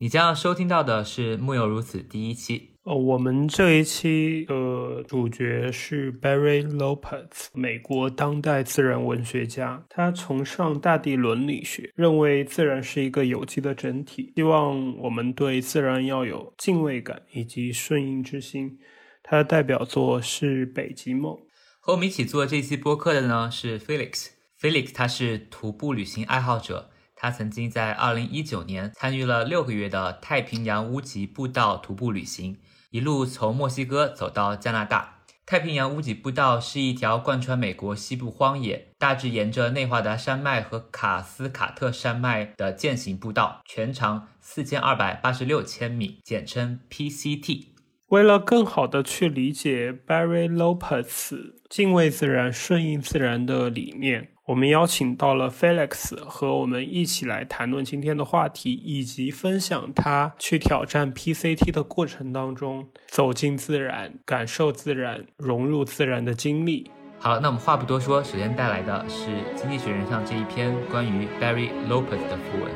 你将要收听到的是《木有如此》第一期。呃，我们这一期的主角是 Barry Lopez，美国当代自然文学家。他崇尚大地伦理学，认为自然是一个有机的整体，希望我们对自然要有敬畏感以及顺应之心。他的代表作是《北极梦》。和我们一起做这期播客的呢是 Felix。Felix 他是徒步旅行爱好者。他曾经在2019年参与了六个月的太平洋屋脊步道徒步旅行，一路从墨西哥走到加拿大。太平洋屋脊步道是一条贯穿美国西部荒野，大致沿着内华达山脉和卡斯卡特山脉的践行步道，全长4286千米，简称 PCT。为了更好的去理解 Barry Lopez 敬畏自然、顺应自然的理念。我们邀请到了 Felix 和我们一起来谈论今天的话题，以及分享他去挑战 PCT 的过程当中走进自然、感受自然、融入自然的经历。好，那我们话不多说，首先带来的是《经济学人》上这一篇关于 Barry Lopez 的附文。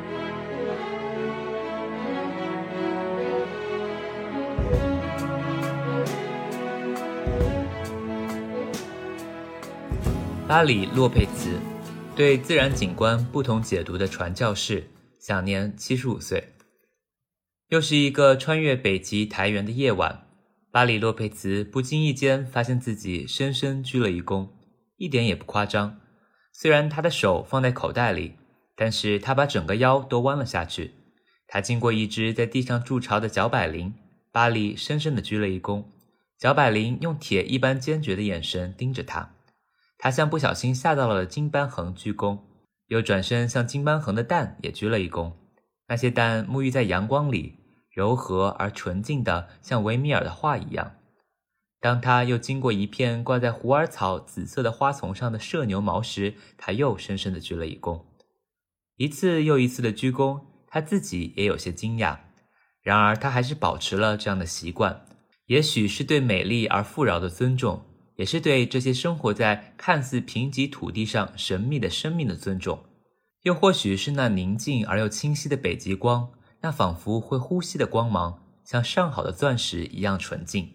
巴里·洛佩兹对自然景观不同解读的传教士，享年七十五岁。又是一个穿越北极苔原的夜晚，巴里·洛佩兹不经意间发现自己深深鞠了一躬，一点也不夸张。虽然他的手放在口袋里，但是他把整个腰都弯了下去。他经过一只在地上筑巢的角百灵，巴里深深地鞠了一躬。角百灵用铁一般坚决的眼神盯着他。他像不小心吓到了金斑恒鞠躬，又转身向金斑恒的蛋也鞠了一躬。那些蛋沐浴在阳光里，柔和而纯净的，像维米尔的画一样。当他又经过一片挂在虎耳草紫色的花丛上的麝牛毛时，他又深深地鞠了一躬。一次又一次的鞠躬，他自己也有些惊讶。然而，他还是保持了这样的习惯，也许是对美丽而富饶的尊重。也是对这些生活在看似贫瘠土地上神秘的生命的尊重，又或许是那宁静而又清晰的北极光，那仿佛会呼吸的光芒，像上好的钻石一样纯净。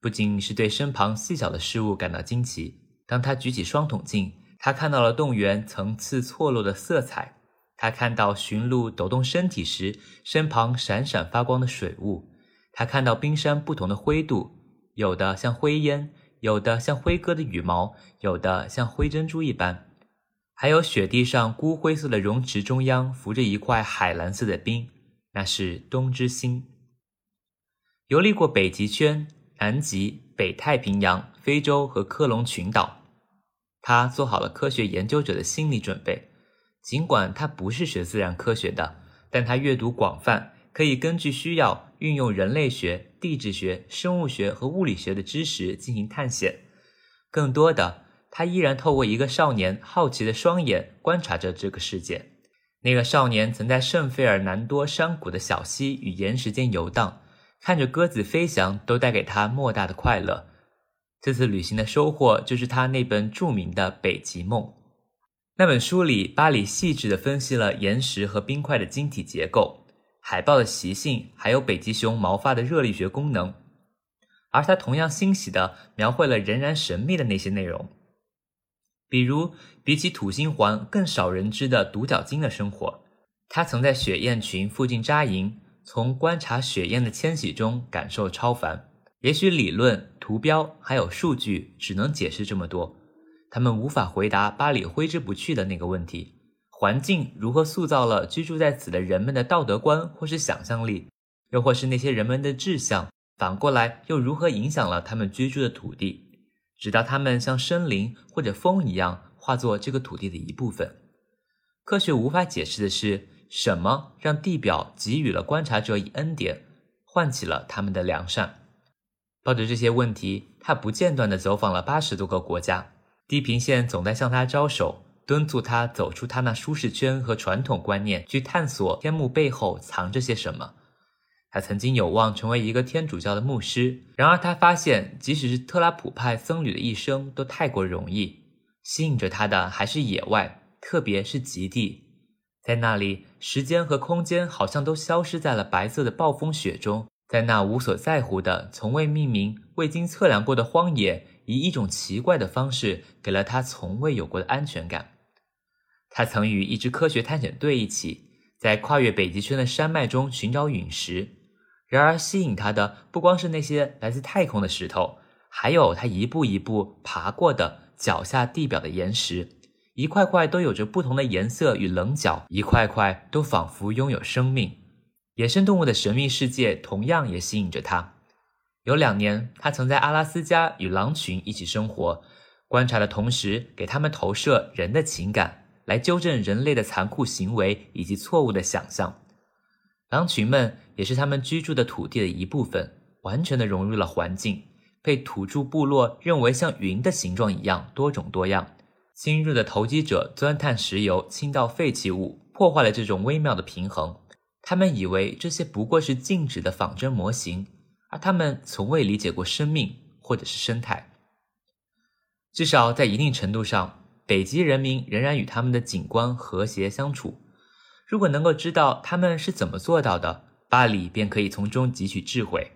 不仅是对身旁细小的事物感到惊奇，当他举起双筒镜，他看到了动物园层次错落的色彩；他看到驯鹿抖动身体时身旁闪闪发光的水雾；他看到冰山不同的灰度，有的像灰烟。有的像灰鸽的羽毛，有的像灰珍珠一般，还有雪地上孤灰色的溶池中央浮着一块海蓝色的冰，那是冬之星。游历过北极圈、南极、北太平洋、非洲和科隆群岛，他做好了科学研究者的心理准备。尽管他不是学自然科学的，但他阅读广泛。可以根据需要运用人类学、地质学、生物学和物理学的知识进行探险。更多的，他依然透过一个少年好奇的双眼观察着这个世界。那个少年曾在圣费尔南多山谷的小溪与岩石间游荡，看着鸽子飞翔都带给他莫大的快乐。这次旅行的收获就是他那本著名的《北极梦》。那本书里，巴里细致地分析了岩石和冰块的晶体结构。海豹的习性，还有北极熊毛发的热力学功能，而他同样欣喜地描绘了仍然神秘的那些内容，比如比起土星环更少人知的独角鲸的生活。他曾在雪雁群附近扎营，从观察雪雁的迁徙中感受超凡。也许理论、图标还有数据只能解释这么多，他们无法回答巴里挥之不去的那个问题。环境如何塑造了居住在此的人们的道德观或是想象力，又或是那些人们的志向？反过来又如何影响了他们居住的土地，直到他们像森林或者风一样化作这个土地的一部分？科学无法解释的是什么让地表给予了观察者以恩典，唤起了他们的良善？抱着这些问题，他不间断地走访了八十多个国家，地平线总在向他招手。敦促他走出他那舒适圈和传统观念，去探索天幕背后藏着些什么。他曾经有望成为一个天主教的牧师，然而他发现，即使是特拉普派僧侣的一生都太过容易，吸引着他的还是野外，特别是极地。在那里，时间和空间好像都消失在了白色的暴风雪中。在那无所在乎的、从未命名、未经测量过的荒野，以一种奇怪的方式给了他从未有过的安全感。他曾与一支科学探险队一起，在跨越北极圈的山脉中寻找陨石。然而，吸引他的不光是那些来自太空的石头，还有他一步一步爬过的脚下地表的岩石。一块块都有着不同的颜色与棱角，一块块都仿佛拥有生命。野生动物的神秘世界同样也吸引着他。有两年，他曾在阿拉斯加与狼群一起生活，观察的同时给他们投射人的情感，来纠正人类的残酷行为以及错误的想象。狼群们也是他们居住的土地的一部分，完全的融入了环境，被土著部落认为像云的形状一样多种多样。侵入的投机者钻探石油、倾倒废弃物，破坏了这种微妙的平衡。他们以为这些不过是静止的仿真模型，而他们从未理解过生命或者是生态。至少在一定程度上，北极人民仍然与他们的景观和谐相处。如果能够知道他们是怎么做到的，巴里便可以从中汲取智慧。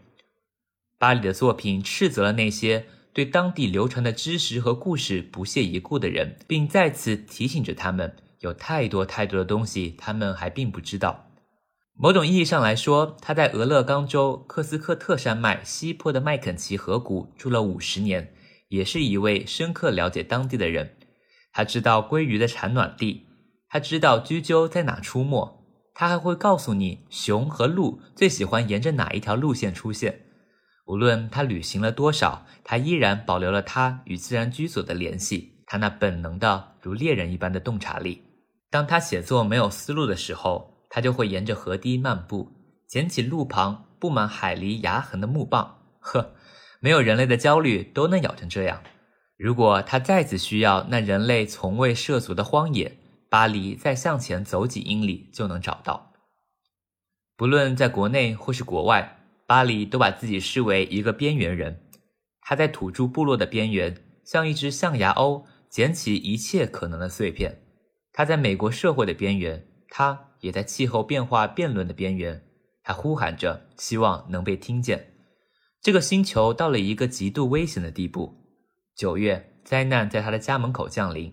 巴里的作品斥责了那些。对当地流传的知识和故事不屑一顾的人，并再次提醒着他们，有太多太多的东西他们还并不知道。某种意义上来说，他在俄勒冈州克斯科特山脉西坡的麦肯齐河谷住了五十年，也是一位深刻了解当地的人。他知道鲑鱼的产卵地，他知道雎鸠在哪出没，他还会告诉你熊和鹿最喜欢沿着哪一条路线出现。无论他旅行了多少，他依然保留了他与自然居所的联系。他那本能的如猎人一般的洞察力。当他写作没有思路的时候，他就会沿着河堤漫步，捡起路旁布满海狸牙痕的木棒。呵，没有人类的焦虑都能咬成这样。如果他再次需要那人类从未涉足的荒野，巴黎再向前走几英里就能找到。不论在国内或是国外。巴黎都把自己视为一个边缘人，他在土著部落的边缘，像一只象牙鸥，捡起一切可能的碎片；他在美国社会的边缘，他也在气候变化辩论的边缘。他呼喊着，希望能被听见。这个星球到了一个极度危险的地步。九月，灾难在他的家门口降临。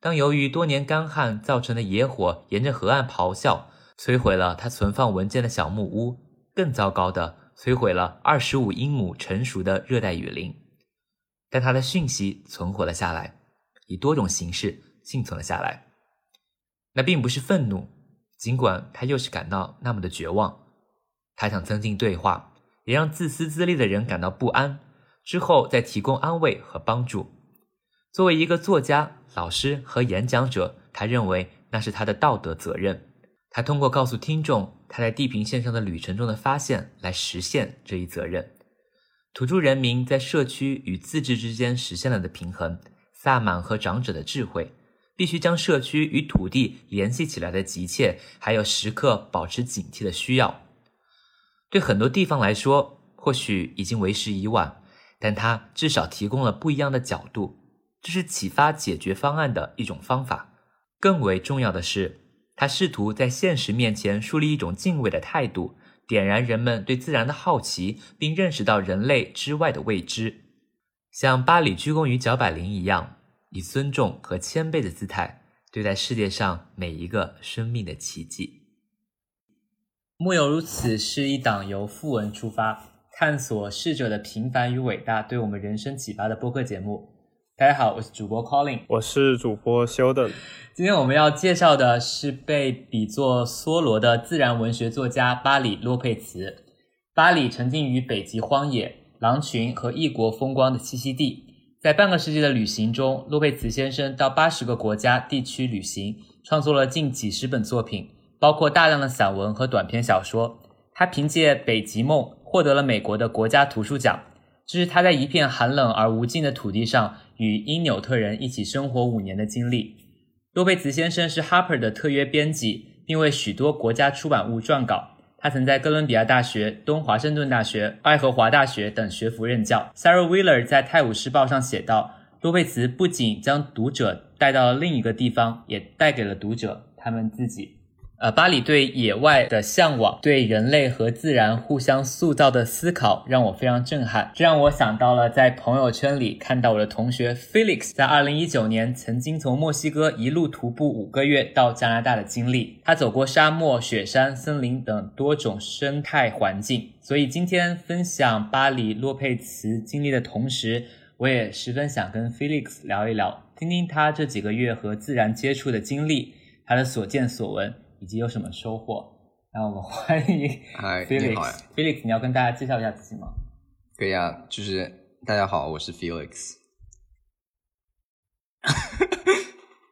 当由于多年干旱造成的野火沿着河岸咆哮，摧毁了他存放文件的小木屋。更糟糕的。摧毁了二十五英亩成熟的热带雨林，但他的讯息存活了下来，以多种形式幸存了下来。那并不是愤怒，尽管他又是感到那么的绝望。他想增进对话，也让自私自利的人感到不安，之后再提供安慰和帮助。作为一个作家、老师和演讲者，他认为那是他的道德责任。他通过告诉听众他在地平线上的旅程中的发现来实现这一责任。土著人民在社区与自治之间实现了的平衡，萨满和长者的智慧，必须将社区与土地联系起来的急切，还有时刻保持警惕的需要。对很多地方来说，或许已经为时已晚，但他至少提供了不一样的角度，这是启发解决方案的一种方法。更为重要的是。他试图在现实面前树立一种敬畏的态度，点燃人们对自然的好奇，并认识到人类之外的未知。像巴里鞠躬于脚百灵一样，以尊重和谦卑的姿态对待世界上每一个生命的奇迹。木有如此是一档由富文出发，探索逝者的平凡与伟大，对我们人生启发的播客节目。大家好，我是主播 Colin，我是主播修的。今天我们要介绍的是被比作梭罗的自然文学作家巴里·洛佩茨。巴里沉浸于北极荒野、狼群和异国风光的栖息地。在半个世纪的旅行中，洛佩茨先生到八十个国家地区旅行，创作了近几十本作品，包括大量的散文和短篇小说。他凭借《北极梦》获得了美国的国家图书奖。这是他在一片寒冷而无尽的土地上与因纽特人一起生活五年的经历。洛佩茨先生是 Harper 的特约编辑，并为许多国家出版物撰稿。他曾在哥伦比亚大学、东华盛顿大学、爱荷华大学等学府任教。Sarah Wheeler 在《泰晤士报》上写道：“洛佩茨不仅将读者带到了另一个地方，也带给了读者他们自己。”呃，巴里对野外的向往，对人类和自然互相塑造的思考，让我非常震撼。这让我想到了在朋友圈里看到我的同学 Felix 在2019年曾经从墨西哥一路徒步五个月到加拿大的经历。他走过沙漠、雪山、森林等多种生态环境。所以今天分享巴里洛佩茨经历的同时，我也十分想跟 Felix 聊一聊，听听他这几个月和自然接触的经历，他的所见所闻。以及有什么收获？让我们欢迎 Felix。Felix，你要跟大家介绍一下自己吗？可以啊，就是大家好，我是 Felix。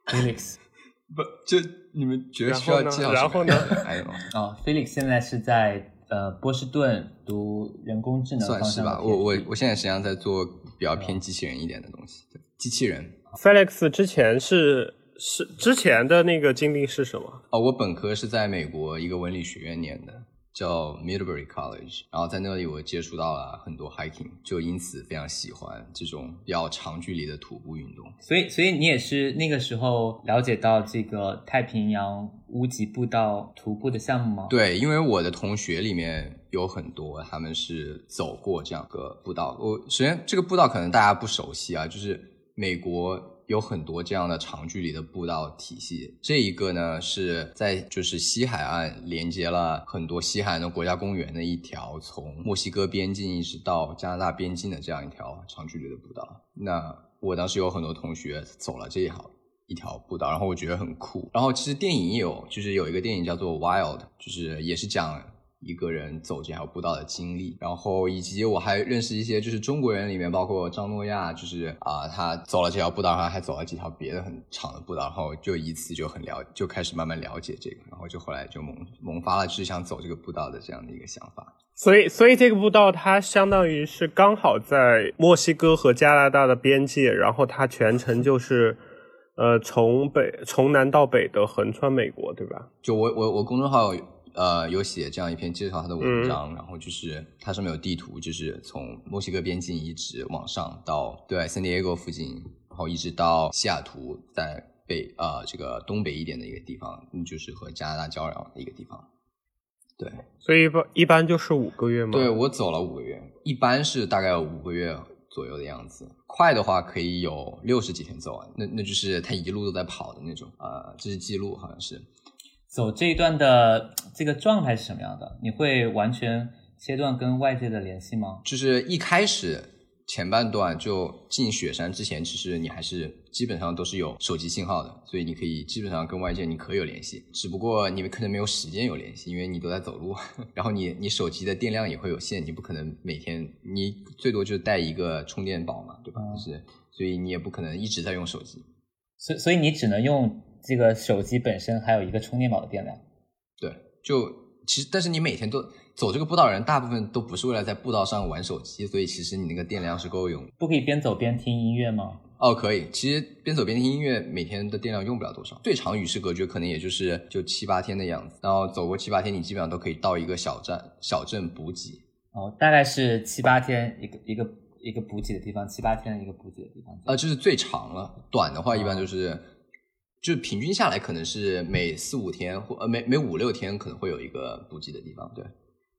Felix，不，就你们觉得需要介绍然后呢？还有 哦，Felix 现在是在呃波士顿读人工智能算是吧。我我我现在实际上在做比较偏机器人一点的东西，机器人。Felix 之前是。是之前的那个经历是什么？哦，我本科是在美国一个文理学院念的，叫 Middlebury College。然后在那里我接触到了很多 hiking，就因此非常喜欢这种比较长距离的徒步运动。所以，所以你也是那个时候了解到这个太平洋屋脊步道徒步的项目吗？对，因为我的同学里面有很多他们是走过这样个步道。我首先这个步道可能大家不熟悉啊，就是美国。有很多这样的长距离的步道体系，这一个呢是在就是西海岸连接了很多西海岸的国家公园的一条从墨西哥边境一直到加拿大边境的这样一条长距离的步道。那我当时有很多同学走了这一条一条步道，然后我觉得很酷。然后其实电影也有，就是有一个电影叫做《Wild》，就是也是讲。一个人走这条步道的经历，然后以及我还认识一些就是中国人里面，包括张诺亚，就是啊，他走了这条步道，然后还走了几条别的很长的步道，然后就一次就很了，就开始慢慢了解这个，然后就后来就萌萌发了就是想走这个步道的这样的一个想法。所以，所以这个步道它相当于是刚好在墨西哥和加拿大的边界，然后它全程就是呃从北从南到北的横穿美国，对吧？就我我我公众号。呃，有写这样一篇介绍他的文章，然后就是它上面有地图，就是从墨西哥边境一直往上到对圣地亚哥附近，然后一直到西雅图，在北呃这个东北一点的一个地方，就是和加拿大交壤的一个地方。对，所以一般一般就是五个月吗？对我走了五个月，一般是大概五个月左右的样子，快的话可以有六十几天走完，那那就是他一路都在跑的那种啊，这是记录好像是。走这一段的这个状态是什么样的？你会完全切断跟外界的联系吗？就是一开始前半段就进雪山之前，其实你还是基本上都是有手机信号的，所以你可以基本上跟外界你可有联系，只不过你们可能没有时间有联系，因为你都在走路，然后你你手机的电量也会有限，你不可能每天你最多就带一个充电宝嘛，对吧？就是，所以你也不可能一直在用手机，所所以你只能用。这个手机本身还有一个充电宝的电量，对，就其实，但是你每天都走这个步道，人大部分都不是为了在步道上玩手机，所以其实你那个电量是够用。不可以边走边听音乐吗？哦，可以。其实边走边听音乐，每天的电量用不了多少，最长与世隔绝可能也就是就七八天的样子。然后走过七八天，你基本上都可以到一个小站、小镇补给。哦，大概是七八天一个一个一个补给的地方，七八天的一个补给的地方。啊，就是最长了。短的话，一般就是。就平均下来，可能是每四五天或呃每每五六天可能会有一个补给的地方，对。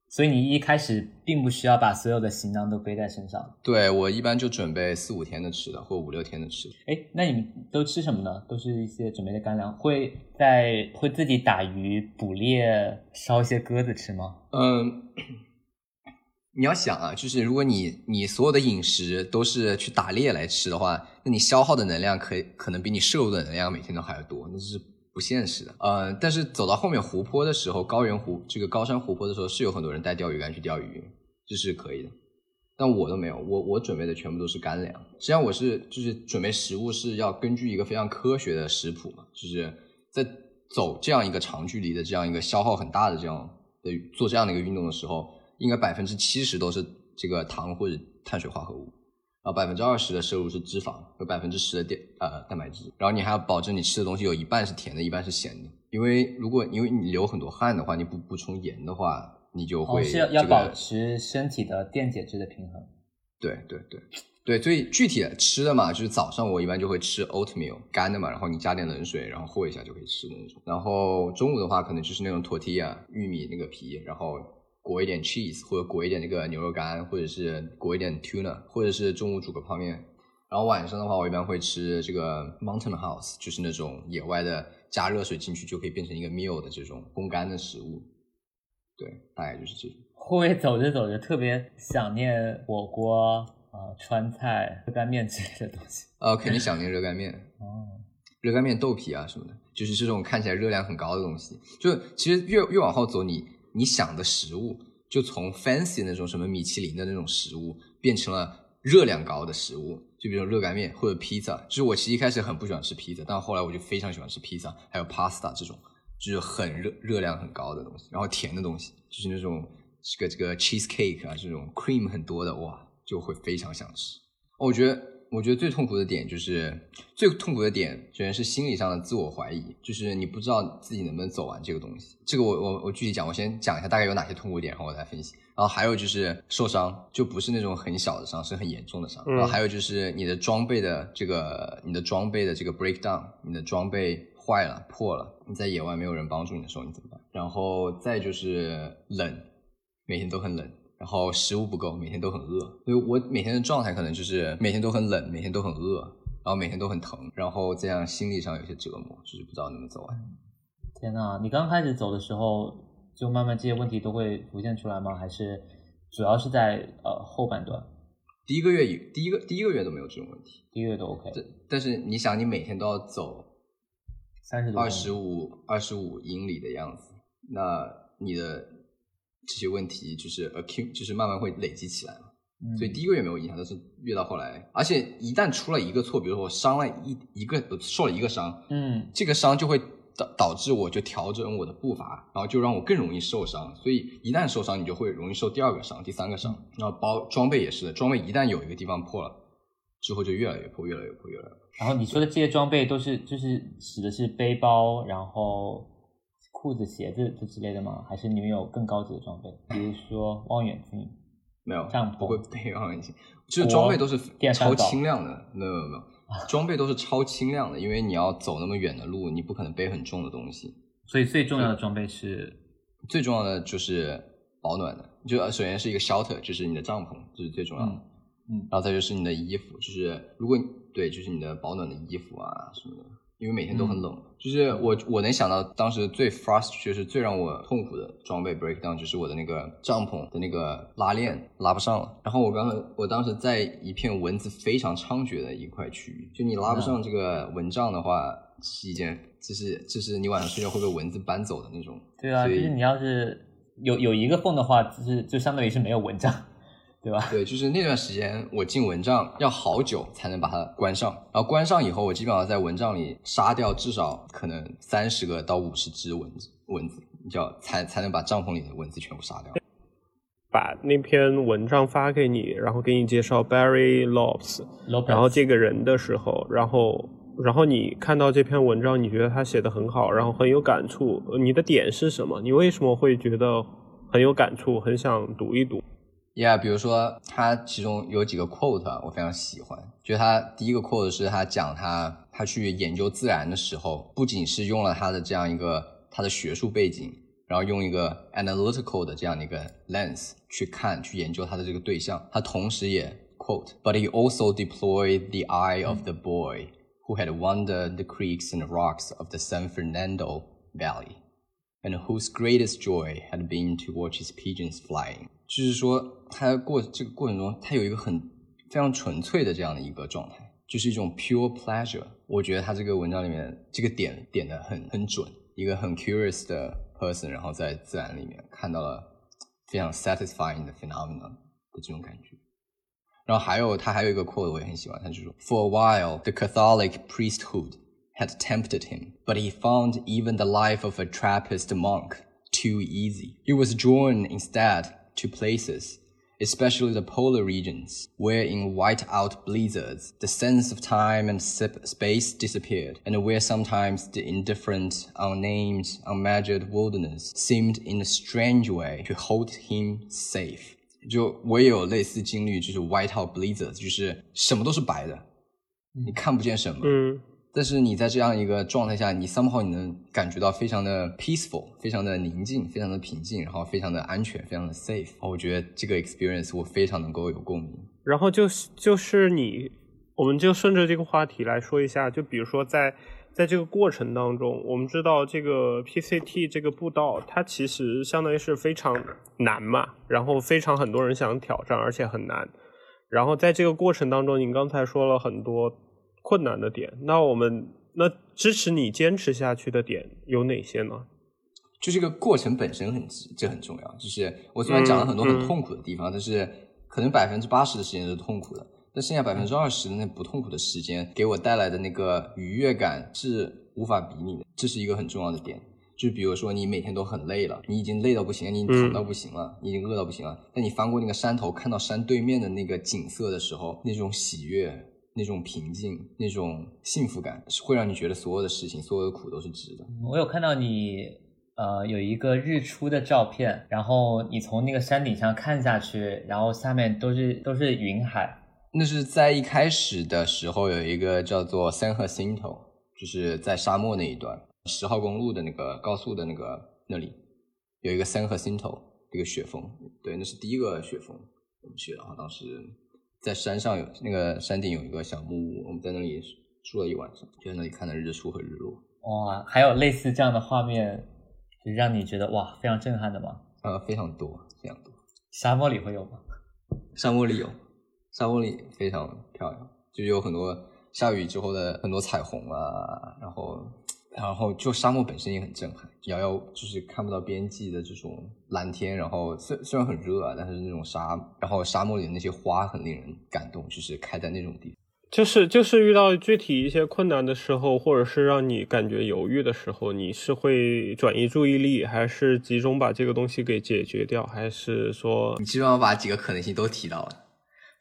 所以你一开始并不需要把所有的行囊都背在身上。对我一般就准备四五天的吃的，或五六天的吃的。哎，那你们都吃什么呢？都是一些准备的干粮，会在会自己打鱼、捕猎、烧一些鸽子吃吗？嗯。你要想啊，就是如果你你所有的饮食都是去打猎来吃的话，那你消耗的能量可可能比你摄入的能量每天都还要多，那是不现实的。呃，但是走到后面湖泊的时候，高原湖这个高山湖泊的时候，是有很多人带钓鱼竿去钓鱼，这是可以的。但我都没有，我我准备的全部都是干粮。实际上我是就是准备食物是要根据一个非常科学的食谱嘛，就是在走这样一个长距离的这样一个消耗很大的这样的做这样的一个运动的时候。应该百分之七十都是这个糖或者碳水化合物，然后百分之二十的摄入是脂肪，和百分之十的电呃蛋白质，然后你还要保证你吃的东西有一半是甜的，一半是咸的，因为如果因为你流很多汗的话，你不补充盐的话，你就会是要要保持身体的电解质的平衡。对对对，对，所以具体的吃的嘛，就是早上我一般就会吃 oatmeal 干的嘛，然后你加点冷水，然后和一下就可以吃的那种。然后中午的话，可能就是那种 tortilla 玉米那个皮，然后裹一点 cheese 或者裹一点这个牛肉干，或者是裹一点 tuna，或者是中午煮个泡面。然后晚上的话，我一般会吃这个 mountain house，就是那种野外的加热水进去就可以变成一个 meal 的这种烘干的食物。对，大概就是这种。会不会走着走着特别想念火锅？啊，川菜、热干面之类的东西，呃，肯定想念热干面 哦，热干面、豆皮啊什么的，就是这种看起来热量很高的东西。就其实越越往后走，你你想的食物就从 fancy 那种什么米其林的那种食物，变成了热量高的食物，就比如热干面或者披萨。就是我其实一开始很不喜欢吃披萨，但后来我就非常喜欢吃披萨，还有 pasta 这种，就是很热热量很高的东西。然后甜的东西，就是那种这个这个 cheese cake 啊，这种 cream 很多的，哇。就会非常想吃。我觉得，我觉得最痛苦的点就是最痛苦的点，首先是心理上的自我怀疑，就是你不知道自己能不能走完这个东西。这个我我我具体讲，我先讲一下大概有哪些痛苦点，然后我再分析。然后还有就是受伤，就不是那种很小的伤，是很严重的伤。然后还有就是你的装备的这个，你的装备的这个 breakdown，你的装备坏了破了，你在野外没有人帮助你的时候你怎么办？然后再就是冷，每天都很冷。然后食物不够，每天都很饿，所以我每天的状态可能就是每天都很冷，每天都很饿，然后每天都很疼，然后这样心理上有些折磨，就是不知道怎么走完。天呐，你刚开始走的时候，就慢慢这些问题都会浮现出来吗？还是主要是在呃后半段？第一个月第一个第一个月都没有这种问题，第一个月都 OK。但是你想，你每天都要走三十多二十五二十五英里的样子，那你的。这些问题就是 acute，就是慢慢会累积起来嘛。所以第一个月没有影响，但是越到后来，而且一旦出了一个错，比如说我伤了一一个受了一个伤，嗯，这个伤就会导导致我就调整我的步伐，然后就让我更容易受伤。所以一旦受伤，你就会容易受第二个伤、第三个伤。然后包装备也是的，装备一旦有一个地方破了，之后就越来越破，越来越破，越来越破。然后你说的这些装备都是就是指的是背包，然后。裤子、鞋子这之类的吗？还是你们有更高级的装备？比如说望远镜？没有，帐篷不会背望远镜。就是装备都是超轻量的，没有没有没有，装备都是超轻量的，因为你要走那么远的路，你不可能背很重的东西。所以最重要的装备是？最重要的就是保暖的，就首先是一个 shelter，就是你的帐篷，这是最重要的。嗯，然后再就是你的衣服，就是如果对，就是你的保暖的衣服啊什么的。因为每天都很冷，就是我我能想到当时最 frust 就是最让我痛苦的装备 breakdown 就是我的那个帐篷的那个拉链拉不上了。然后我刚才我当时在一片蚊子非常猖獗的一块区域，就你拉不上这个蚊帐的话，是一件就是就是你晚上睡觉会被蚊子搬走的那种。对啊，就是你要是有有一个缝的话，就是就相当于是没有蚊帐。对吧？对，就是那段时间我进蚊帐要好久才能把它关上，然后关上以后，我基本上在蚊帐里杀掉至少可能三十个到五十只蚊子，蚊子，叫才才能把帐篷里的蚊子全部杀掉。把那篇文章发给你，然后给你介绍 Barry Lopes，然后这个人的时候，然后然后你看到这篇文章，你觉得他写的很好，然后很有感触，你的点是什么？你为什么会觉得很有感触，很想读一读？Yeah，比如说他其中有几个 quote 我非常喜欢，就他第一个 quote 是他讲他他去研究自然的时候，不仅是用了他的这样一个他的学术背景，然后用一个 analytical 的这样的一个 lens 去看去研究他的这个对象，他同时也 quote，but he also deployed the eye of the boy who had wandered the creeks and rocks of the San Fernando Valley, and whose greatest joy had been to watch his pigeons flying. 就是说，他过这个过程中，他有一个很非常纯粹的这样的一个状态，就是一种 pure pleasure。我觉得他这个文章里面这个点点的很很准，一个很 curious 的 person，然后在自然里面看到了非常 satisfying 的 phenomenon 的这种感觉。然后还有他还有一个 quote 我也很喜欢，他就说：For a while, the Catholic priesthood had tempted him, but he found even the life of a Trappist monk too easy. He was drawn instead. to places, especially the polar regions, where in white-out blizzards, the sense of time and space disappeared, and where sometimes the indifferent, unnamed, unmeasured wilderness seemed in a strange way to hold him safe. 就我也有类似经历，就是 whiteout blizzard，就是什么都是白的，你看不见什么。嗯， 但是你在这样一个状态下，你 somehow 你能感觉到非常的 peaceful，非常的宁静，非常的平静，然后非常的安全，非常的 safe。我觉得这个 experience 我非常能够有共鸣。然后就是就是你，我们就顺着这个话题来说一下，就比如说在在这个过程当中，我们知道这个 PCT 这个步道，它其实相当于是非常难嘛，然后非常很多人想挑战，而且很难。然后在这个过程当中，您刚才说了很多困难的点，那我们那支持你坚持下去的点有哪些呢？就这个过程本身很这很重要。就是我虽然讲了很多很痛苦的地方，但是可能百分之八十的时间是痛苦的。但剩下百分之二十的那不痛苦的时间，给我带来的那个愉悦感是无法比拟的，这是一个很重要的点。就比如说你每天都很累了，你已经累到不行了，你疼到不行了，你已经饿到不行了。但你翻过那个山头，看到山对面的那个景色的时候，那种喜悦、那种平静、那种幸福感，是会让你觉得所有的事情、所有的苦都是值的。我有看到你，呃，有一个日出的照片，然后你从那个山顶上看下去，然后下面都是都是云海。那是在一开始的时候，有一个叫做 San Jacinto，就是在沙漠那一段，十号公路的那个高速的那个那里，有一个 San Jacinto 一个雪峰，对，那是第一个雪峰，我们去，然后当时在山上有那个山顶有一个小木屋，我们在那里住了一晚上，就在那里看了日出和日落。哇，还有类似这样的画面，就让你觉得哇非常震撼的吗？呃，非常多，非常多。沙漠里会有吗？沙漠里有。沙漠里非常漂亮，就有很多下雨之后的很多彩虹啊，然后，然后就沙漠本身也很震撼，遥遥就是看不到边际的这种蓝天，然后虽虽然很热啊，但是那种沙，然后沙漠里的那些花很令人感动，就是开在那种地方。就是就是遇到具体一些困难的时候，或者是让你感觉犹豫的时候，你是会转移注意力，还是集中把这个东西给解决掉，还是说你基本上把几个可能性都提到了？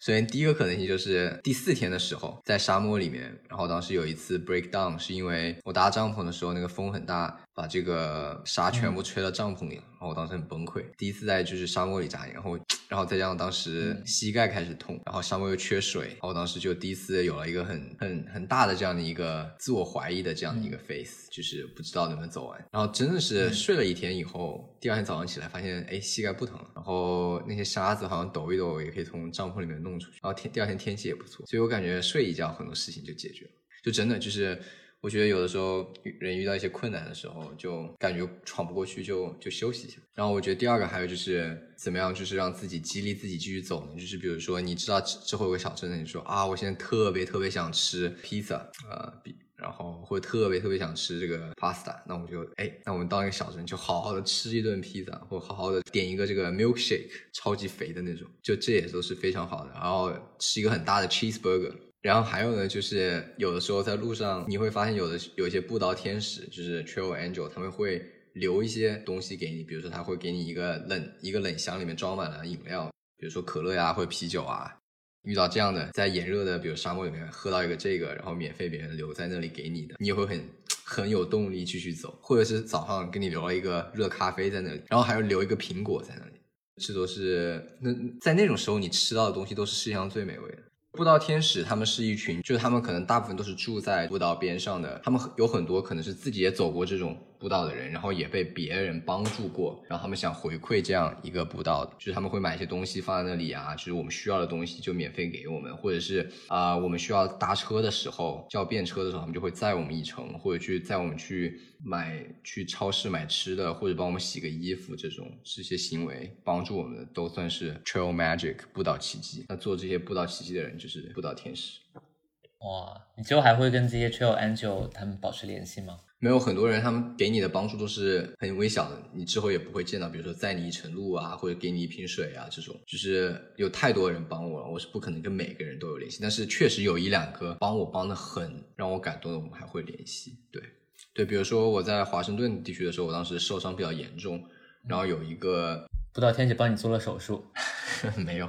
首先，第一个可能性就是第四天的时候，在沙漠里面，然后当时有一次 breakdown，是因为我搭帐篷的时候，那个风很大，把这个沙全部吹到帐篷里了，然后我当时很崩溃。第一次在就是沙漠里扎营，然后，然后再加上当时膝盖开始痛，然后沙漠又缺水，然后我当时就第一次有了一个很很很大的这样的一个自我怀疑的这样的一个 face，就是不知道能不能走完。然后真的是睡了一天以后，第二天早上起来发现，哎，膝盖不疼了，然后那些沙子好像抖一抖也可以从帐篷里面弄出去。然后天第二天天气也不错，所以我感觉睡一觉很多事情就解决了。就真的就是，我觉得有的时候人遇到一些困难的时候，就感觉闯不过去，就就休息一下。然后我觉得第二个还有就是怎么样，就是让自己激励自己继续走呢？就是比如说你知道之后有个小镇，你说啊，我现在特别特别想吃披萨，呃，比。然后会特别特别想吃这个 pasta，那我就哎，那我们到一个小镇就好好的吃一顿披萨，或好好的点一个这个 milkshake，超级肥的那种，就这也都是非常好的。然后吃一个很大的 cheeseburger。然后还有呢，就是有的时候在路上你会发现有的有一些步道天使，就是 trail angel，他们会留一些东西给你，比如说他会给你一个冷一个冷箱里面装满了饮料，比如说可乐呀或者啤酒啊。遇到这样的，在炎热的，比如沙漠里面喝到一个这个，然后免费别人留在那里给你的，你也会很很有动力继续走。或者是早上给你留了一个热咖啡在那里，然后还要留一个苹果在那里，这都是那在那种时候你吃到的东西都是世界上最美味的。步道天使他们是一群，就是他们可能大部分都是住在步道边上的，他们有很多可能是自己也走过这种。步道的人，然后也被别人帮助过，然后他们想回馈这样一个步道，就是他们会买一些东西放在那里啊，就是我们需要的东西就免费给我们，或者是啊，我们需要搭车的时候叫便车的时候，他们就会载我们一程，或者去载我们去买去超市买吃的，或者帮我们洗个衣服，这种这些行为帮助我们的都算是 trail magic 步道奇迹。那做这些步道奇迹的人就是步道天使。哇，你之后还会跟这些 trail angel 他们保持联系吗？没有很多人，他们给你的帮助都是很微小的，你之后也不会见到。比如说载你一程路啊，或者给你一瓶水啊，这种就是有太多人帮我了，我是不可能跟每个人都有联系。但是确实有一两个帮我帮的很让我感动的，我们还会联系。对，对，比如说我在华盛顿地区的时候，我当时受伤比较严重，然后有一个不知道天使帮你做了手术，没有，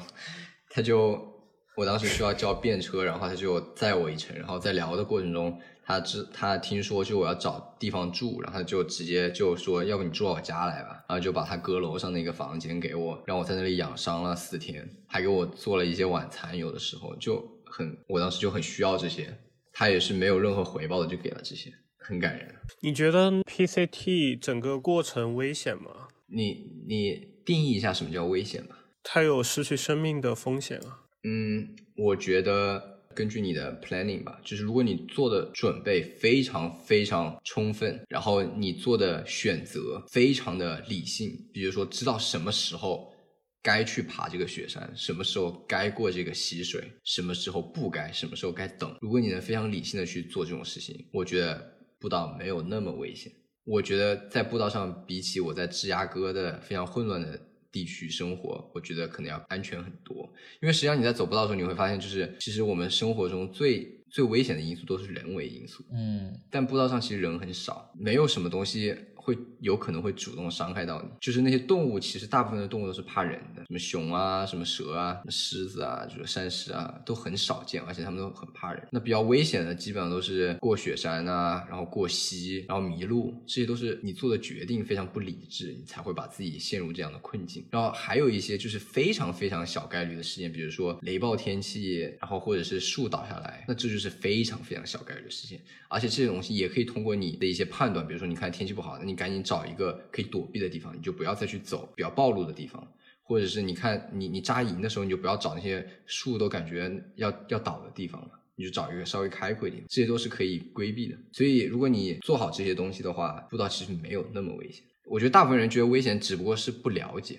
他就我当时需要叫便车，然后他就载我一程，然后在聊的过程中，他知他听说就我要找地方住，然后他就直接就说，要不你住我家来吧，然后就把他阁楼上的一个房间给我，让我在那里养伤了四天，还给我做了一些晚餐，有的时候就很，我当时就很需要这些，他也是没有任何回报的就给了这些，很感人。你觉得 PCT 整个过程危险吗？你你定义一下什么叫危险吧？它有失去生命的风险啊。嗯，我觉得根据你的 planning 吧，就是如果你做的准备非常非常充分，然后你做的选择非常的理性，比如说知道什么时候该去爬这个雪山，什么时候该过这个溪水，什么时候不该，什么时候该等。如果你能非常理性的去做这种事情，我觉得步道没有那么危险。我觉得在步道上，比起我在芝加哥的非常混乱的。地区生活，我觉得可能要安全很多，因为实际上你在走步道的时候，你会发现，就是其实我们生活中最最危险的因素都是人为因素，嗯，但步道上其实人很少，没有什么东西。会有可能会主动伤害到你，就是那些动物，其实大部分的动物都是怕人的，什么熊啊，什么蛇啊，什么狮子啊，就是山狮啊，都很少见，而且它们都很怕人。那比较危险的，基本上都是过雪山啊，然后过溪，然后迷路，这些都是你做的决定非常不理智，你才会把自己陷入这样的困境。然后还有一些就是非常非常小概率的事件，比如说雷暴天气，然后或者是树倒下来，那这就是非常非常小概率事件。而且这些东西也可以通过你的一些判断，比如说你看天气不好，那你。你赶紧找一个可以躲避的地方，你就不要再去走比较暴露的地方，或者是你看你你扎营的时候，你就不要找那些树都感觉要要倒的地方了，你就找一个稍微开阔一点，这些都是可以规避的。所以如果你做好这些东西的话，步道其实没有那么危险。我觉得大部分人觉得危险，只不过是不了解。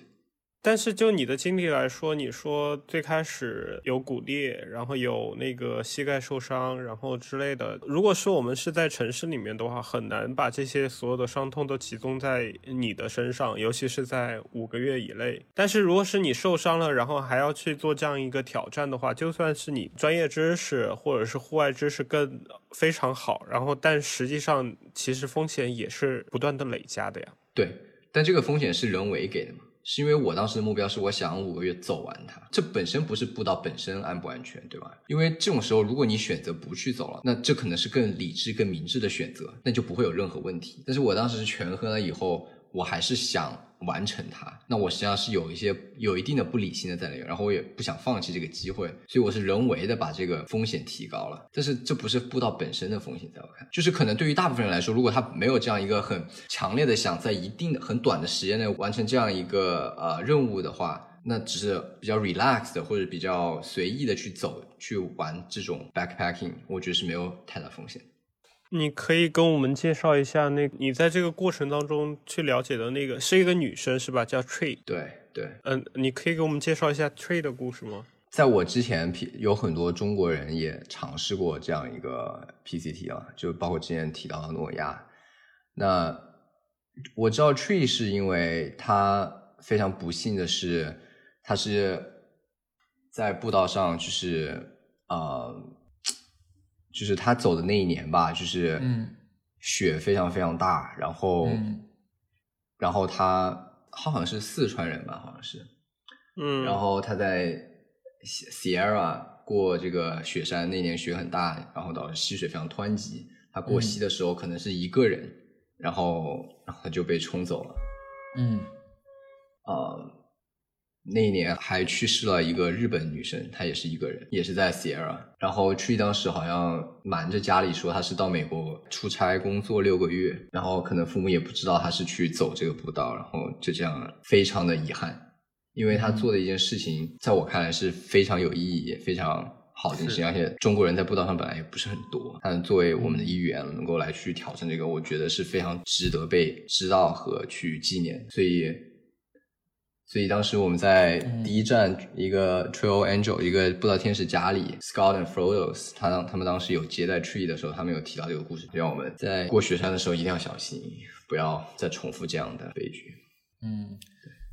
但是就你的经历来说，你说最开始有骨裂，然后有那个膝盖受伤，然后之类的。如果说我们是在城市里面的话，很难把这些所有的伤痛都集中在你的身上，尤其是在五个月以内。但是如果是你受伤了，然后还要去做这样一个挑战的话，就算是你专业知识或者是户外知识更非常好，然后但实际上其实风险也是不断的累加的呀。对，但这个风险是人为给的吗？是因为我当时的目标是我想五个月走完它，这本身不是步道本身安不安全，对吧？因为这种时候，如果你选择不去走了，那这可能是更理智、更明智的选择，那就不会有任何问题。但是我当时是权衡了以后。我还是想完成它，那我实际上是有一些有一定的不理性的在里面，然后我也不想放弃这个机会，所以我是人为的把这个风险提高了。但是这不是步道本身的风险，在我看，就是可能对于大部分人来说，如果他没有这样一个很强烈的想在一定的很短的时间内完成这样一个呃任务的话，那只是比较 relaxed 或者比较随意的去走去玩这种 backpacking，我觉得是没有太大风险。你可以跟我们介绍一下，那你在这个过程当中去了解的那个是一个女生是吧？叫 Tree。对对，嗯，你可以给我们介绍一下 Tree 的故事吗？在我之前，P 有很多中国人也尝试过这样一个 PCT 啊，就包括之前提到的诺亚。那我知道 Tree 是因为他非常不幸的是，他是在步道上就是啊。就是他走的那一年吧，就是雪非常非常大，然后，然后他他好像是四川人吧，好像是，嗯，然后他在 Sierra 过这个雪山那年雪很大，然后导致溪水非常湍急，他过溪的时候可能是一个人，然后然后他就被冲走了，嗯，啊。那一年还去世了一个日本女生，她也是一个人，也是在 Sierra。然后 Tree 当时好像瞒着家里说她是到美国出差工作六个月，然后可能父母也不知道她是去走这个步道，然后就这样非常的遗憾，因为她做的一件事情，在我看来是非常有意义、也非常好的事情，而且中国人在步道上本来也不是很多，但作为我们的一员能够来去挑战这个，我觉得是非常值得被知道和去纪念，所以。所以当时我们在第一站一个 Trail Angel 一个布道天使家里，Scott and Frodo，他当他们当时有接待 Tree 的时候，他们有提到这个故事，让我们在过雪山的时候一定要小心，不要再重复这样的悲剧。嗯。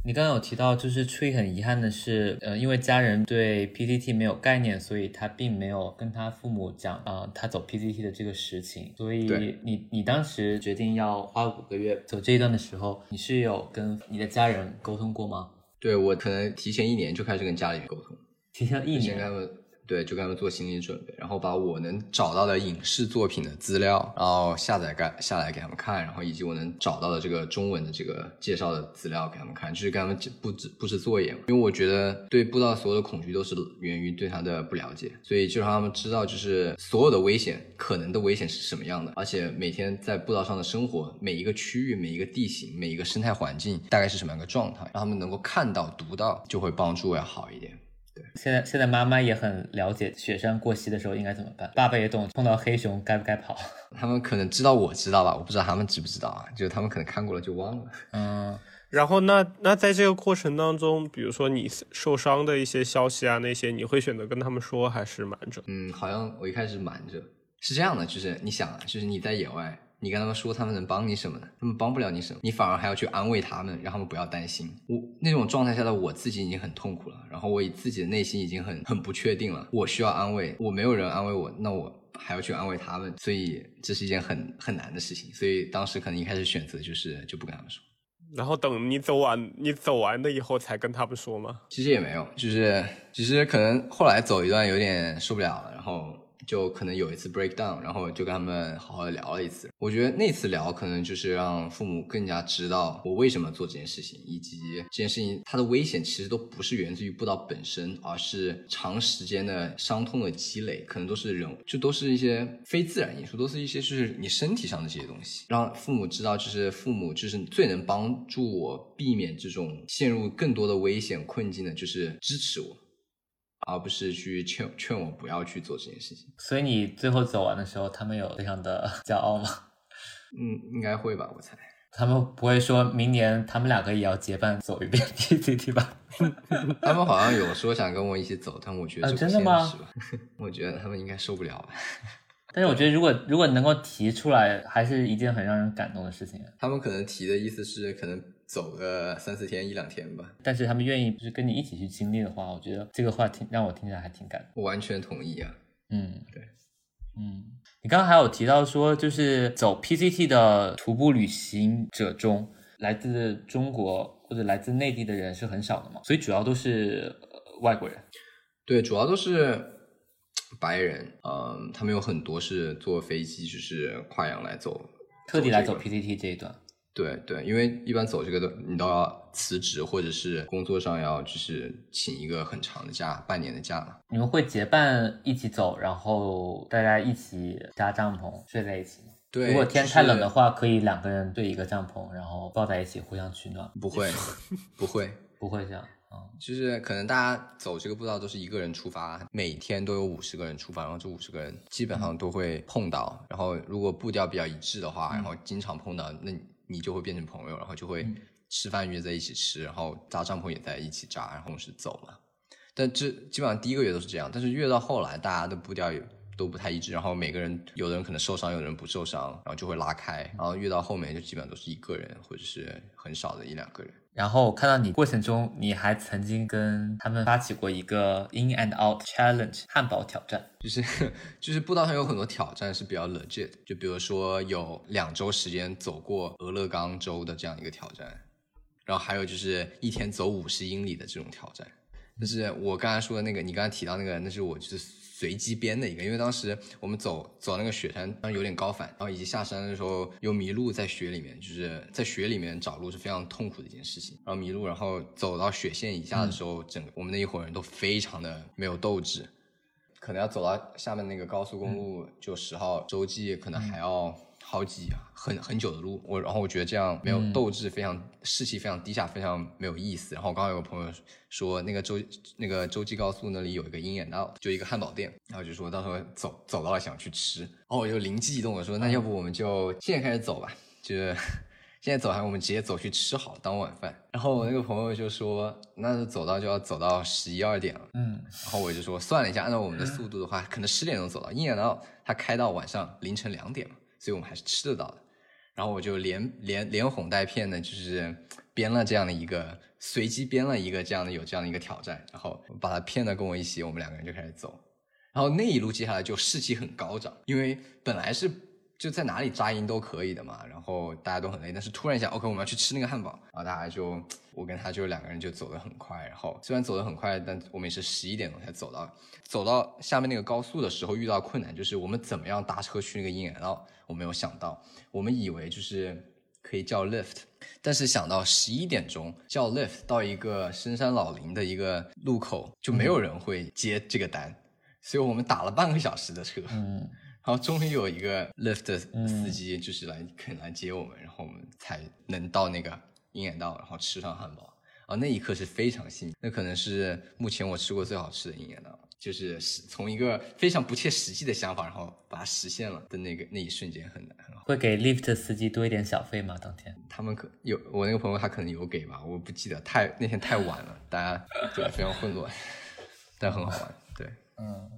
你刚刚有提到，就是 Tree 很遗憾的是，呃，因为家人对 PCT 没有概念，所以他并没有跟他父母讲啊，他走 PCT 的这个实情。所以你你当时决定要花五个月走这一段的时候，你是有跟你的家人沟通过吗？对我可能提前一年就开始跟家里面沟通，提前一年，对，就跟他们做心理准备，然后把我能找到的影视作品的资料，然后下载盖下来给他们看，然后以及我能找到的这个中文的这个介绍的资料给他们看，就是跟他们布置布置作业。因为我觉得对步道所有的恐惧都是源于对它的不了解，所以就让他们知道，就是所有的危险可能的危险是什么样的，而且每天在步道上的生活，每一个区域、每一个地形、每一个生态环境大概是什么样的状态，让他们能够看到、读到，就会帮助要好一点。现在现在妈妈也很了解雪山过膝的时候应该怎么办，爸爸也懂碰到黑熊该不该跑。他们可能知道我知道吧，我不知道他们知不知道啊，就是他们可能看过了就忘了。嗯，然后那那在这个过程当中，比如说你受伤的一些消息啊，那些你会选择跟他们说还是瞒着？嗯，好像我一开始瞒着，是这样的，就是你想啊，就是你在野外。你跟他们说，他们能帮你什么呢？他们帮不了你什么，你反而还要去安慰他们，让他们不要担心。我那种状态下的我自己已经很痛苦了，然后我自己的内心已经很很不确定了。我需要安慰，我没有人安慰我，那我还要去安慰他们，所以这是一件很很难的事情。所以当时可能一开始选择就是就不跟他们说，然后等你走完，你走完了以后才跟他们说吗？其实也没有，就是其实可能后来走一段有点受不了了，然后。就可能有一次 break down，然后就跟他们好好的聊了一次。我觉得那次聊可能就是让父母更加知道我为什么做这件事情，以及这件事情它的危险其实都不是源自于步道本身，而是长时间的伤痛的积累，可能都是人，就都是一些非自然因素，都是一些就是你身体上的这些东西。让父母知道，就是父母就是最能帮助我避免这种陷入更多的危险困境的，就是支持我。而不是去劝劝我不要去做这件事情。所以你最后走完的时候，他们有非常的 骄傲吗？嗯，应该会吧，我猜。他们不会说明年他们两个也要结伴走一遍 PCT 吧？他们好像有说想跟我一起走，但我觉得真的吗？我觉得他们应该受不了吧。但是我觉得，如果如果能够提出来，还是一件很让人感动的事情。他们可能提的意思是，可能走个三四天、一两天吧。但是他们愿意就是跟你一起去经历的话，我觉得这个话听让我听起来还挺感动。我完全同意啊。嗯，对，嗯，你刚刚还有提到说，就是走 PCT 的徒步旅行者中，来自中国或者来自内地的人是很少的嘛？所以主要都是外国人。对，主要都是。白人，嗯，他们有很多是坐飞机，就是跨洋来走，特地来走 PCT 这一段。对对，因为一般走这个的，你都要辞职，或者是工作上要就是请一个很长的假，半年的假嘛。你们会结伴一起走，然后大家一起搭帐篷睡在一起吗？对，如果天太冷的话，可以两个人对一个帐篷，然后抱在一起互相取暖。不会，不会，不会这样。就是可能大家走这个步道都是一个人出发，每天都有五十个人出发，然后这五十个人基本上都会碰到，然后如果步调比较一致的话，然后经常碰到，那你就会变成朋友，然后就会吃饭约在一起吃，然后扎帐篷也在一起扎，然后是走了。但这基本上第一个月都是这样，但是越到后来，大家的步调也都不太一致，然后每个人有的人可能受伤，有的人不受伤，然后就会拉开，然后越到后面就基本上都是一个人或者是很少的一两个人。然后我看到你过程中，你还曾经跟他们发起过一个 In and Out Challenge 汉堡挑战，就是就是步道上有很多挑战是比较 legit，就比如说有两周时间走过俄勒冈州的这样一个挑战，然后还有就是一天走五十英里的这种挑战。但是我刚才说的那个，你刚才提到那个，那是我就是。随机编的一个，因为当时我们走走那个雪山，当时有点高反，然后以及下山的时候又迷路在雪里面，就是在雪里面找路是非常痛苦的一件事情。然后迷路，然后走到雪线以下的时候，整个我们那一伙人都非常的没有斗志，可能要走到下面那个高速公路就十号洲际，可能还要。好几很很久的路，我然后我觉得这样没有斗志，非常士气非常低下，非常没有意思。然后刚刚有个朋友说，那个洲那个洲际高速那里有一个鹰眼道，就一个汉堡店，然后就说到时候走走到了想去吃，然后，我就灵机一动，我说那要不我们就现在开始走吧，就是现在走还是我们直接走去吃好当晚饭。然后我那个朋友就说，那走到就要走到十一二点了，嗯，然后我就说算了一下，按照我们的速度的话，可能十点钟走到鹰眼道，它开到晚上凌晨两点嘛。所以我们还是吃得到的，然后我就连连连哄带骗的，就是编了这样的一个随机编了一个这样的有这样的一个挑战，然后把他骗的跟我一起，我们两个人就开始走，然后那一路接下来就士气很高涨，因为本来是就在哪里扎营都可以的嘛。然后大家都很累，但是突然一下，OK，我们要去吃那个汉堡，然后大家就我跟他就两个人就走得很快。然后虽然走得很快，但我们也是十一点钟才走到。走到下面那个高速的时候，遇到困难就是我们怎么样搭车去那个鹰眼道，我没有想到，我们以为就是可以叫 lift，但是想到十一点钟叫 lift 到一个深山老林的一个路口，就没有人会接这个单，所以我们打了半个小时的车，嗯，然后终于有一个 lift 的司机就是来肯来接我们，然后我们才能到那个鹰眼道，然后吃上汉堡，啊，那一刻是非常幸运，那可能是目前我吃过最好吃的鹰眼道。就是从一个非常不切实际的想法，然后把它实现了的那个那一瞬间很难很好。会给 lift 司机多一点小费吗？当天他们可有我那个朋友他可能有给吧，我不记得太那天太晚了，大家对非常混乱，但很好玩。对，嗯，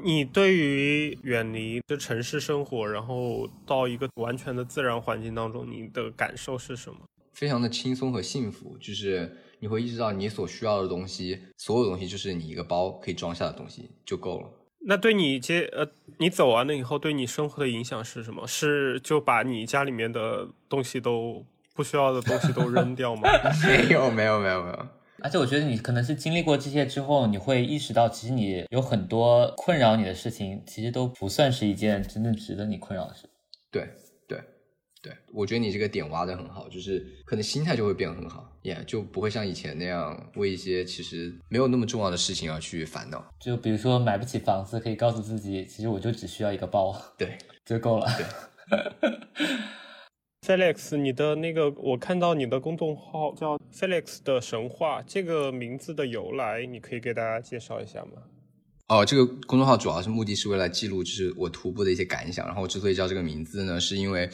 你对于远离这城市生活，然后到一个完全的自然环境当中，你的感受是什么？非常的轻松和幸福，就是。你会意识到你所需要的东西，所有东西就是你一个包可以装下的东西就够了。那对你接呃，你走完了以后，对你生活的影响是什么？是就把你家里面的东西都不需要的东西都扔掉吗？没有，没有，没有，没有。而且我觉得你可能是经历过这些之后，你会意识到，其实你有很多困扰你的事情，其实都不算是一件真正值得你困扰的事。对。对对，我觉得你这个点挖的很好，就是可能心态就会变得很好，也就不会像以前那样为一些其实没有那么重要的事情而去烦恼。就比如说买不起房子，可以告诉自己，其实我就只需要一个包，对，就够了。对。Felix，你的那个我看到你的公众号叫 Felix 的神话，这个名字的由来，你可以给大家介绍一下吗？哦，这个公众号主要是目的是为了记录就是我徒步的一些感想，然后我之所以叫这个名字呢，是因为。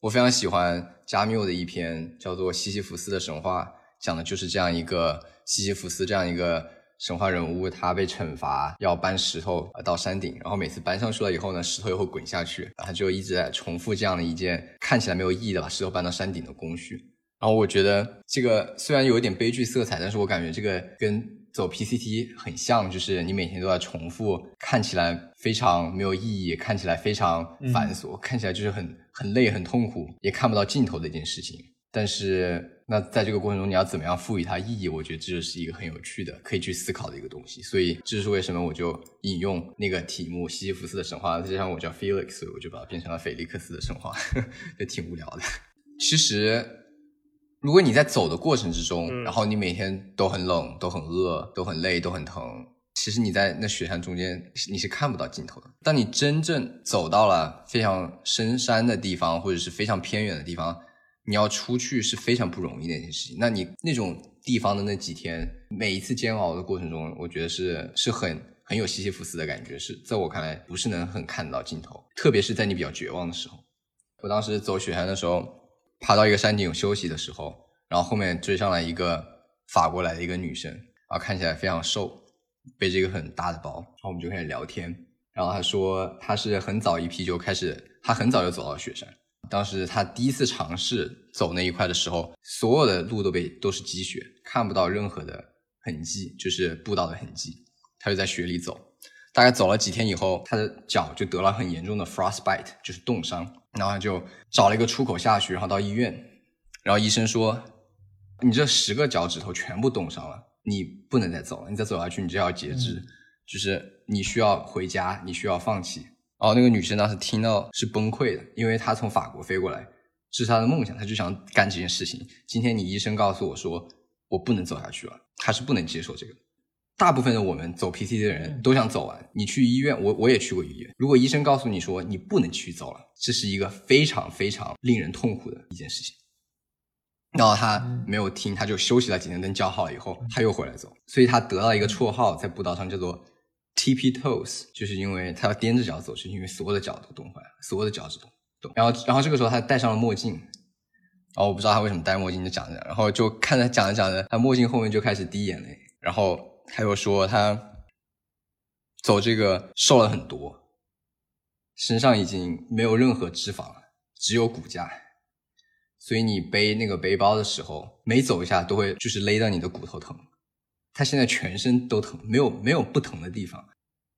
我非常喜欢加缪的一篇叫做《西西弗斯的神话》，讲的就是这样一个西西弗斯这样一个神话人物，他被惩罚要搬石头到山顶，然后每次搬上去了以后呢，石头又会滚下去，然后他就一直在重复这样的一件看起来没有意义的把石头搬到山顶的工序。然后我觉得这个虽然有一点悲剧色彩，但是我感觉这个跟。走 PCT 很像，就是你每天都在重复，看起来非常没有意义，看起来非常繁琐，看起来就是很很累、很痛苦，也看不到尽头的一件事情。但是，那在这个过程中，你要怎么样赋予它意义？我觉得这就是一个很有趣的、可以去思考的一个东西。所以，这是为什么我就引用那个题目《西西弗斯的神话》，再加上我叫 Felix，所以我就把它变成了菲利克斯的神话，就挺无聊的。其实。如果你在走的过程之中，然后你每天都很冷、都很饿、都很累、都很疼，其实你在那雪山中间你是看不到尽头的。当你真正走到了非常深山的地方，或者是非常偏远的地方，你要出去是非常不容易的一件事情。那你那种地方的那几天，每一次煎熬的过程中，我觉得是是很很有西西弗斯的感觉，是在我看来不是能很看到尽头，特别是在你比较绝望的时候。我当时走雪山的时候。爬到一个山顶休息的时候，然后后面追上来一个法国来的一个女生，然后看起来非常瘦，背着一个很大的包，然后我们就开始聊天。然后她说她是很早一批就开始，她很早就走到雪山。当时他第一次尝试走那一块的时候，所有的路都被都是积雪，看不到任何的痕迹，就是步道的痕迹。他就在雪里走，大概走了几天以后，他的脚就得了很严重的 frostbite，就是冻伤。然后就找了一个出口下去，然后到医院，然后医生说：“你这十个脚趾头全部冻伤了，你不能再走了，你再走下去你就要截肢，就是你需要回家，你需要放弃。”哦，那个女生当时听到是崩溃的，因为她从法国飞过来，这是她的梦想，她就想干这件事情。今天你医生告诉我说我不能走下去了，她是不能接受这个。大部分的我们走 PT 的人都想走完。你去医院，我我也去过医院。如果医生告诉你说你不能去走了，这是一个非常非常令人痛苦的一件事情。然后他没有听，他就休息了几天，等叫好了以后，他又回来走。所以他得到一个绰号，在步道上叫做 TP Toes，就是因为他要踮着脚走，是因为所有的脚都冻坏了，所有的脚趾都冻。然后，然后这个时候他戴上了墨镜。然后我不知道他为什么戴墨镜，就讲着，然后就看他讲着讲着，他墨镜后面就开始滴眼泪，然后。他又说他走这个瘦了很多，身上已经没有任何脂肪了，只有骨架，所以你背那个背包的时候，每走一下都会就是勒到你的骨头疼。他现在全身都疼，没有没有不疼的地方。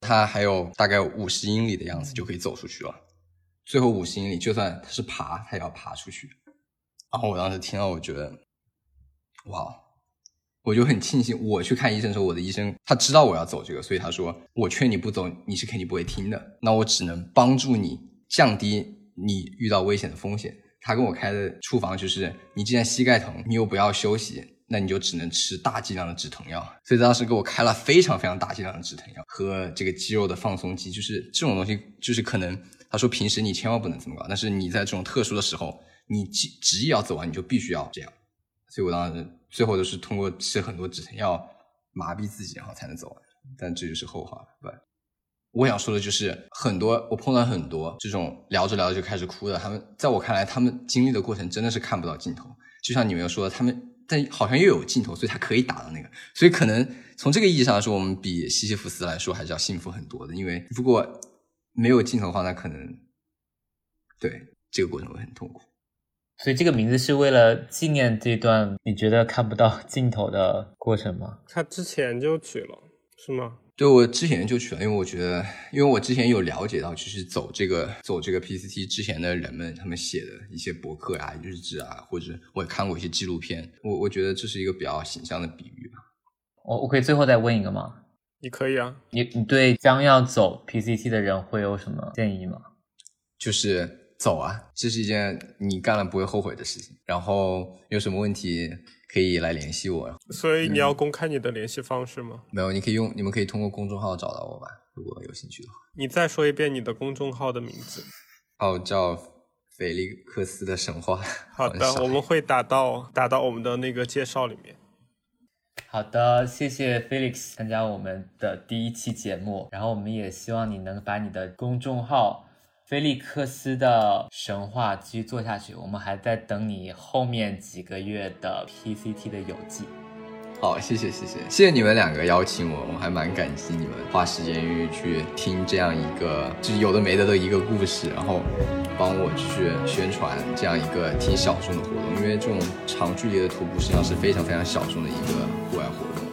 他还有大概五十英里的样子就可以走出去了。最后五十英里，就算他是爬，他也要爬出去。然后我当时听到，我觉得，哇，我就很庆幸，我去看医生的时候，我的医生他知道我要走这个，所以他说，我劝你不走，你是肯定不会听的。那我只能帮助你降低你遇到危险的风险。他跟我开的处方就是，你既然膝盖疼，你又不要休息，那你就只能吃大剂量的止疼药。所以当时给我开了非常非常大剂量的止疼药和这个肌肉的放松剂，就是这种东西，就是可能他说平时你千万不能这么搞，但是你在这种特殊的时候。你执执意要走完，你就必须要这样，所以我当时最后都是通过吃很多止疼药麻痹自己，然后才能走完。但这就是后话。对，我想说的就是，很多我碰到很多这种聊着聊着就开始哭的，他们在我看来，他们经历的过程真的是看不到尽头。就像你们说的，他们但好像又有镜头，所以他可以打到那个。所以可能从这个意义上来说，我们比西西弗斯来说还是要幸福很多的。因为如果没有镜头的话，那可能对这个过程会很痛苦。所以这个名字是为了纪念这段你觉得看不到尽头的过程吗？他之前就取了，是吗？对，我之前就去了，因为我觉得，因为我之前有了解到，就是走这个走这个 PCT 之前的人们，他们写的一些博客啊、日志啊，或者我也看过一些纪录片，我我觉得这是一个比较形象的比喻吧。我我可以最后再问一个吗？你可以啊。你你对将要走 PCT 的人会有什么建议吗？就是。走啊，这是一件你干了不会后悔的事情。然后有什么问题可以来联系我。所以你要公开你的联系方式吗？没有，你可以用，你们可以通过公众号找到我吧，如果有兴趣的话。你再说一遍你的公众号的名字。哦，叫菲利克斯的神话。好的，我们会打到打到我们的那个介绍里面。好的，谢谢 Felix 参加我们的第一期节目。然后我们也希望你能把你的公众号。菲利克斯的神话继续做下去，我们还在等你后面几个月的 PCT 的游记。好，谢谢谢谢谢谢你们两个邀请我，我还蛮感激你们花时间愿意去听这样一个就是有的没的的一个故事，然后帮我去宣传这样一个挺小众的活动，因为这种长距离的徒步实际上是非常非常小众的一个户外活动。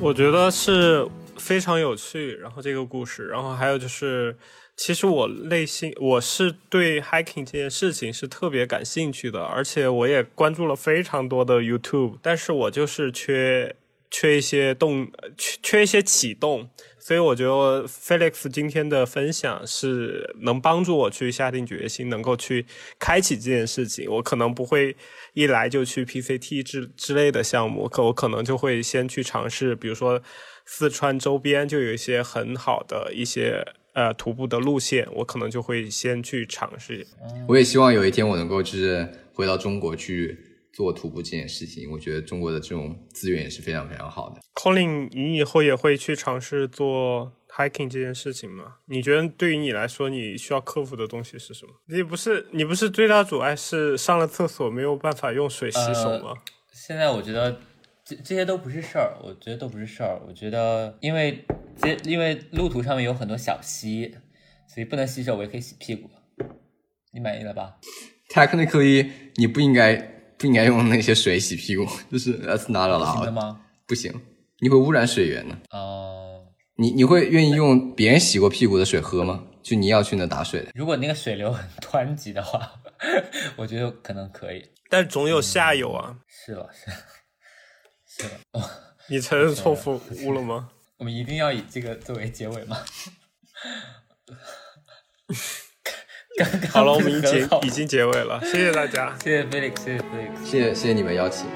我觉得是非常有趣，然后这个故事，然后还有就是。其实我内心我是对 hiking 这件事情是特别感兴趣的，而且我也关注了非常多的 YouTube，但是我就是缺缺一些动，缺缺一些启动，所以我觉得 Felix 今天的分享是能帮助我去下定决心，能够去开启这件事情。我可能不会一来就去 PCT 之之类的项目，可我可能就会先去尝试，比如说四川周边就有一些很好的一些。呃，徒步的路线，我可能就会先去尝试。我也希望有一天我能够就是回到中国去做徒步这件事情。我觉得中国的这种资源也是非常非常好的。Colin，你以后也会去尝试做 hiking 这件事情吗？你觉得对于你来说，你需要克服的东西是什么？你不是你不是最大阻碍是上了厕所没有办法用水洗手吗？现在我觉得。这这些都不是事儿，我觉得都不是事儿。我觉得，因为这因为路途上面有很多小溪，所以不能洗手，我也可以洗屁股。你满意了吧？Technically，你不应该不应该用那些水洗屁股，就是 That's not allowed。行的吗？不行，你会污染水源的。哦。你你会愿意用别人洗过屁股的水喝吗？就你要去那打水？如果那个水流很湍急的话，我觉得可能可以。但总有下游啊。是了，是。你承认错误了吗？我们一定要以这个作为结尾吗？好了，我们已经已经结尾了，谢谢大家，谢谢 Felix，谢谢 Felix，谢谢谢谢你们邀请。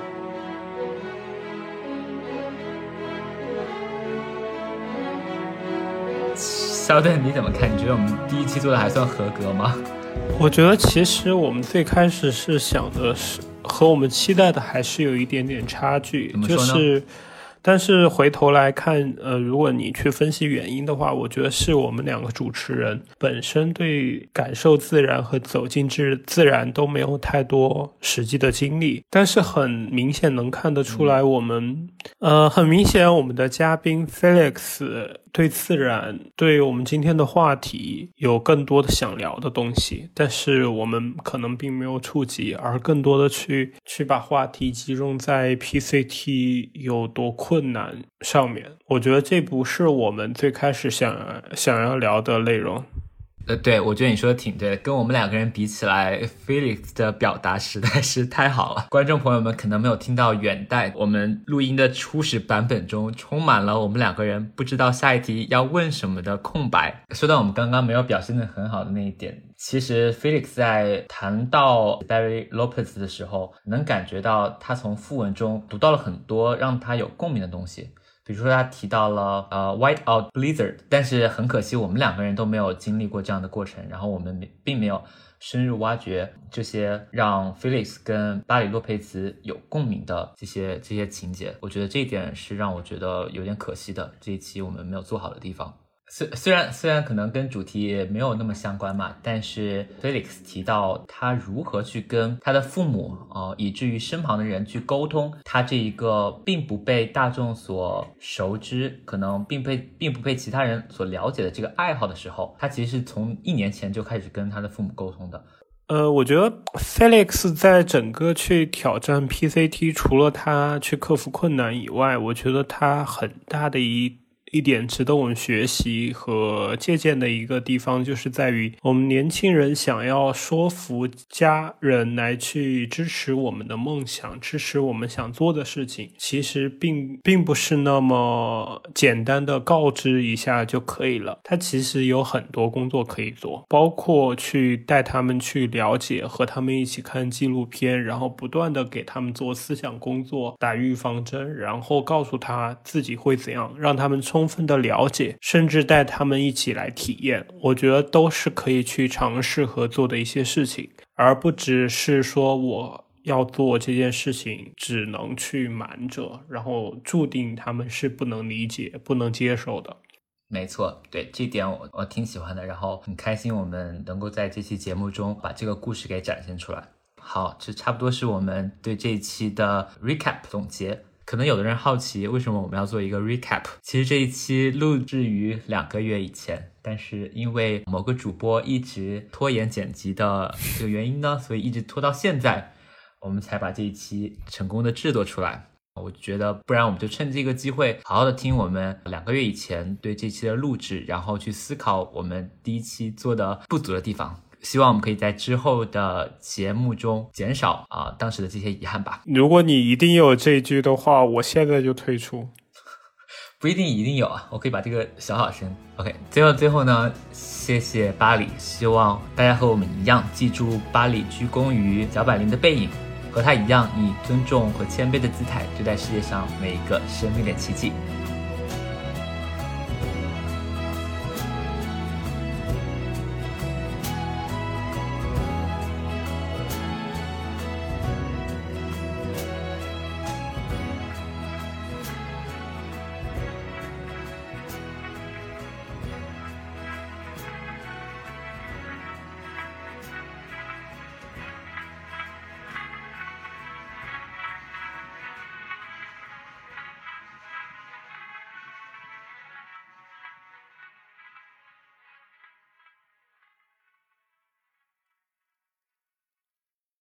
肖顿，你怎么看？你觉得我们第一期做的还算合格吗？我觉得其实我们最开始是想的是。和我们期待的还是有一点点差距，就是，但是回头来看，呃，如果你去分析原因的话，我觉得是我们两个主持人本身对感受自然和走进自自然都没有太多实际的经历，但是很明显能看得出来，我们，呃，很明显我们的嘉宾 Felix。对自然，对我们今天的话题有更多的想聊的东西，但是我们可能并没有触及，而更多的去去把话题集中在 PCT 有多困难上面。我觉得这不是我们最开始想想要聊的内容。呃，对，我觉得你说的挺对的，跟我们两个人比起来，Felix 的表达实在是太好了。观众朋友们可能没有听到远代我们录音的初始版本中，充满了我们两个人不知道下一题要问什么的空白。说到我们刚刚没有表现的很好的那一点，其实 Felix 在谈到 Barry Lopez 的时候，能感觉到他从副文中读到了很多让他有共鸣的东西。比如说，他提到了呃 white out blizzard，但是很可惜，我们两个人都没有经历过这样的过程，然后我们并没有深入挖掘这些让 Felix 跟巴里洛佩兹有共鸣的这些这些情节。我觉得这一点是让我觉得有点可惜的，这一期我们没有做好的地方。虽虽然虽然可能跟主题没有那么相关嘛，但是 Felix 提到他如何去跟他的父母呃，以至于身旁的人去沟通，他这一个并不被大众所熟知，可能并被并不被其他人所了解的这个爱好的时候，他其实是从一年前就开始跟他的父母沟通的。呃，我觉得 Felix 在整个去挑战 PCT，除了他去克服困难以外，我觉得他很大的一。一点值得我们学习和借鉴的一个地方，就是在于我们年轻人想要说服家人来去支持我们的梦想，支持我们想做的事情，其实并并不是那么简单的告知一下就可以了。他其实有很多工作可以做，包括去带他们去了解，和他们一起看纪录片，然后不断的给他们做思想工作，打预防针，然后告诉他自己会怎样，让他们充。充分的了解，甚至带他们一起来体验，我觉得都是可以去尝试和做的一些事情，而不只是说我要做这件事情，只能去瞒着，然后注定他们是不能理解、不能接受的。没错，对这点我我挺喜欢的，然后很开心我们能够在这期节目中把这个故事给展现出来。好，这差不多是我们对这一期的 recap 总结。可能有的人好奇，为什么我们要做一个 recap？其实这一期录制于两个月以前，但是因为某个主播一直拖延剪辑的这个原因呢，所以一直拖到现在，我们才把这一期成功的制作出来。我觉得，不然我们就趁这个机会，好好的听我们两个月以前对这期的录制，然后去思考我们第一期做的不足的地方。希望我们可以在之后的节目中减少啊当时的这些遗憾吧。如果你一定有这一句的话，我现在就退出。不一定一定有啊，我可以把这个小小声。OK，最后最后呢，谢谢巴里，希望大家和我们一样，记住巴里鞠躬于脚板林的背影，和他一样以尊重和谦卑的姿态对待世界上每一个生命的奇迹。